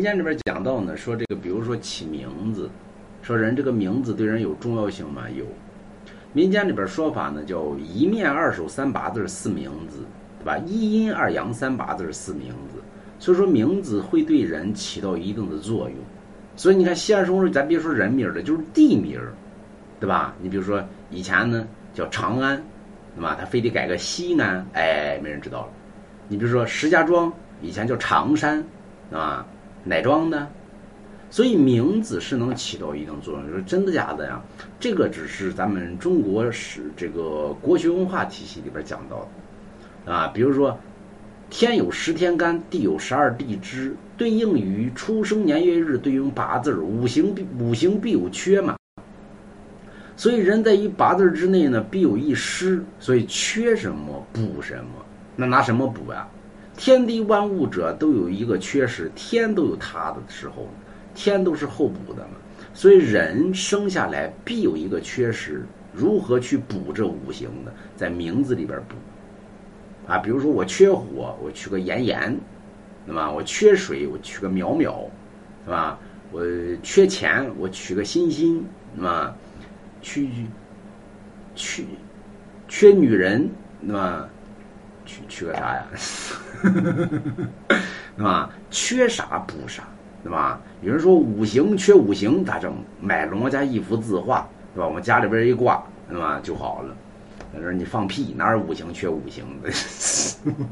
民间里边讲到呢，说这个，比如说起名字，说人这个名字对人有重要性吗？有。民间里边说法呢，叫一面二手三八字四名字，对吧？一阴二阳三八字四名字，所以说名字会对人起到一定的作用。所以你看西安省咱别说人名了，就是地名，对吧？你比如说以前呢叫长安，对吧？他非得改个西安，哎，没人知道了。你比如说石家庄，以前叫常山，啊。哪装的？所以名字是能起到一定作用。你说真的假的呀？这个只是咱们中国史这个国学文化体系里边讲到的啊。比如说，天有十天干，地有十二地支，对应于出生年月日，对应八字五行必五行必有缺嘛。所以人在一八字之内呢，必有一失。所以缺什么补什么，那拿什么补呀？天地万物者都有一个缺失，天都有它的时候，天都是后补的嘛。所以人生下来必有一个缺失，如何去补这五行的，在名字里边补啊。比如说我缺火，我取个炎炎，对吧？我缺水，我取个淼淼，是吧？我缺钱，我取个欣欣，对吧？去去缺女人，对吧？缺缺个啥呀？是吧？缺啥补啥，对吧？有人说五行缺五行咋整？买龙家一幅字画，对吧？我们家里边一挂，对吧？就好了。他说你放屁，哪有五行缺五行的？